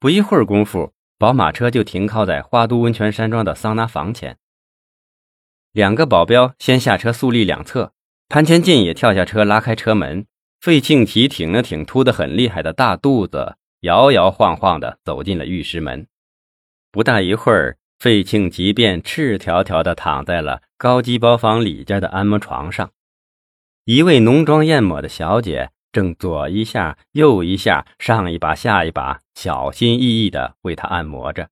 不一会儿功夫，宝马车就停靠在花都温泉山庄的桑拿房前。两个保镖先下车肃立两侧，潘千进也跳下车拉开车门。费庆奇挺了挺凸得很厉害的大肚子，摇摇晃晃地走进了浴室门。不大一会儿，费庆奇便赤条条地躺在了高级包房里间的按摩床上。一位浓妆艳抹的小姐正左一下右一下，上一把下一把，小心翼翼地为他按摩着。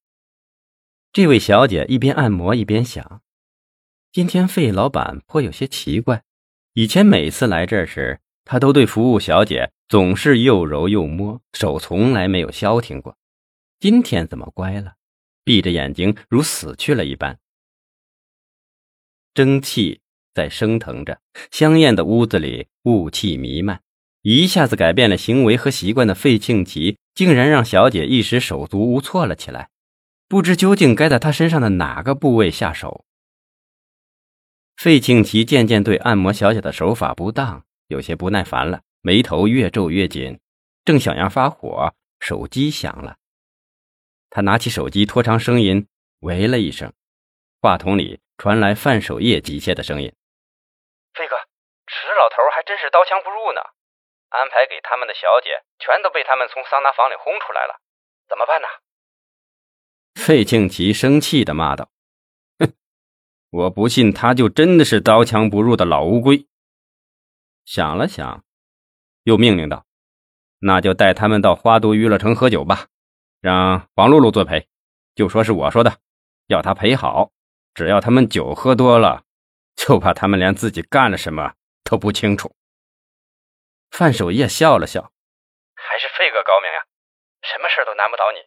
这位小姐一边按摩一边想：今天费老板颇有些奇怪，以前每次来这时，他都对服务小姐总是又揉又摸，手从来没有消停过。今天怎么乖了？闭着眼睛如死去了一般。蒸汽在升腾着，香艳的屋子里雾气弥漫，一下子改变了行为和习惯的费庆奇，竟然让小姐一时手足无措了起来，不知究竟该在她身上的哪个部位下手。费庆奇渐渐对按摩小姐的手法不当。有些不耐烦了，眉头越皱越紧，正想要发火，手机响了。他拿起手机，拖长声音喂了一声，话筒里传来范守业急切的声音：“飞哥，池老头还真是刀枪不入呢，安排给他们的小姐全都被他们从桑拿房里轰出来了，怎么办呢？”费庆奇生气的骂道：“哼，我不信他就真的是刀枪不入的老乌龟。”想了想，又命令道：“那就带他们到花都娱乐城喝酒吧，让黄露露作陪，就说是我说的，要他陪好。只要他们酒喝多了，就怕他们连自己干了什么都不清楚。”范守业笑了笑：“还是费哥高明呀，什么事都难不倒你。”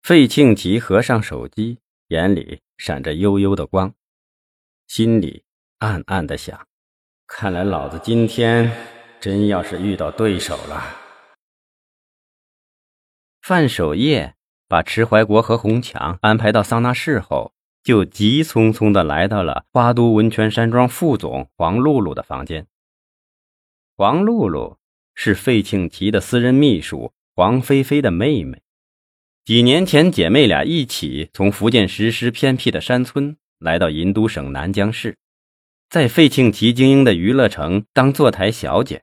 费庆吉合上手机，眼里闪着幽幽的光，心里暗暗的想。看来老子今天真要是遇到对手了。范守业把池怀国和洪强安排到桑拿室后，就急匆匆地来到了花都温泉山庄副总黄露露的房间。黄露露是费庆奇的私人秘书黄菲菲的妹妹，几年前姐妹俩一起从福建石狮偏僻的山村来到银都省南江市。在费庆奇经营的娱乐城当坐台小姐，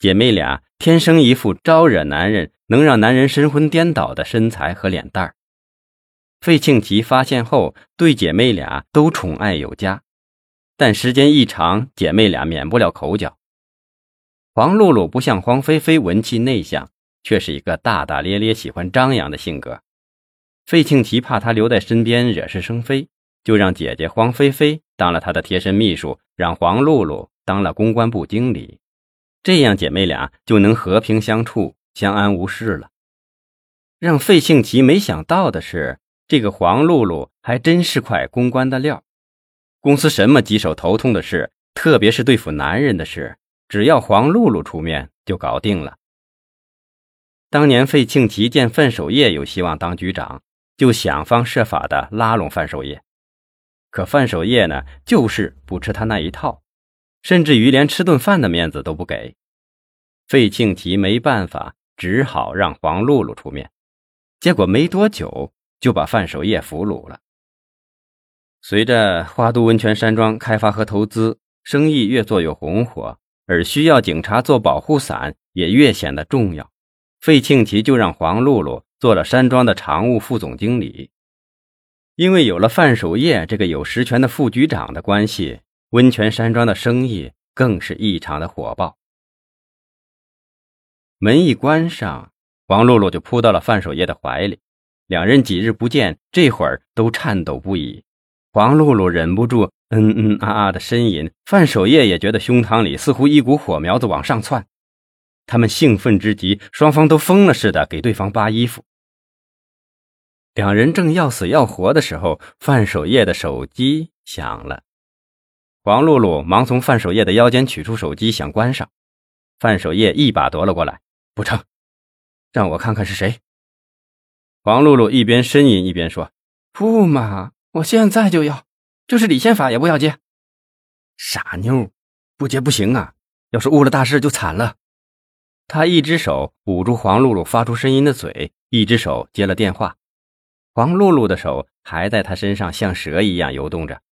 姐妹俩天生一副招惹男人、能让男人神魂颠倒的身材和脸蛋儿。费庆奇发现后，对姐妹俩都宠爱有加，但时间一长，姐妹俩免不了口角。黄露露不像黄菲菲文气内向，却是一个大大咧咧、喜欢张扬的性格。费庆奇怕她留在身边惹是生非。就让姐姐黄菲菲当了他的贴身秘书，让黄露露当了公关部经理，这样姐妹俩就能和平相处、相安无事了。让费庆奇没想到的是，这个黄露露还真是块公关的料。公司什么棘手头痛的事，特别是对付男人的事，只要黄露露出面就搞定了。当年费庆奇见范守业有希望当局长，就想方设法的拉拢范守业。可范守业呢，就是不吃他那一套，甚至于连吃顿饭的面子都不给。费庆奇没办法，只好让黄露露出面。结果没多久就把范守业俘虏了。随着花都温泉山庄开发和投资，生意越做越红火，而需要警察做保护伞也越显得重要。费庆奇就让黄露露做了山庄的常务副总经理。因为有了范守业这个有实权的副局长的关系，温泉山庄的生意更是异常的火爆。门一关上，黄露露就扑到了范守业的怀里，两人几日不见，这会儿都颤抖不已。黄露露忍不住嗯嗯啊啊的呻吟，范守业也觉得胸膛里似乎一股火苗子往上窜。他们兴奋之极，双方都疯了似的给对方扒衣服。两人正要死要活的时候，范守业的手机响了。黄露露忙从范守业的腰间取出手机，想关上。范守业一把夺了过来，不成，让我看看是谁。黄露露一边呻吟一边说：“不嘛，我现在就要，就是李宪法也不要接。傻妞，不接不行啊！要是误了大事就惨了。”他一只手捂住黄露露发出声音的嘴，一只手接了电话。黄露露的手还在他身上像蛇一样游动着。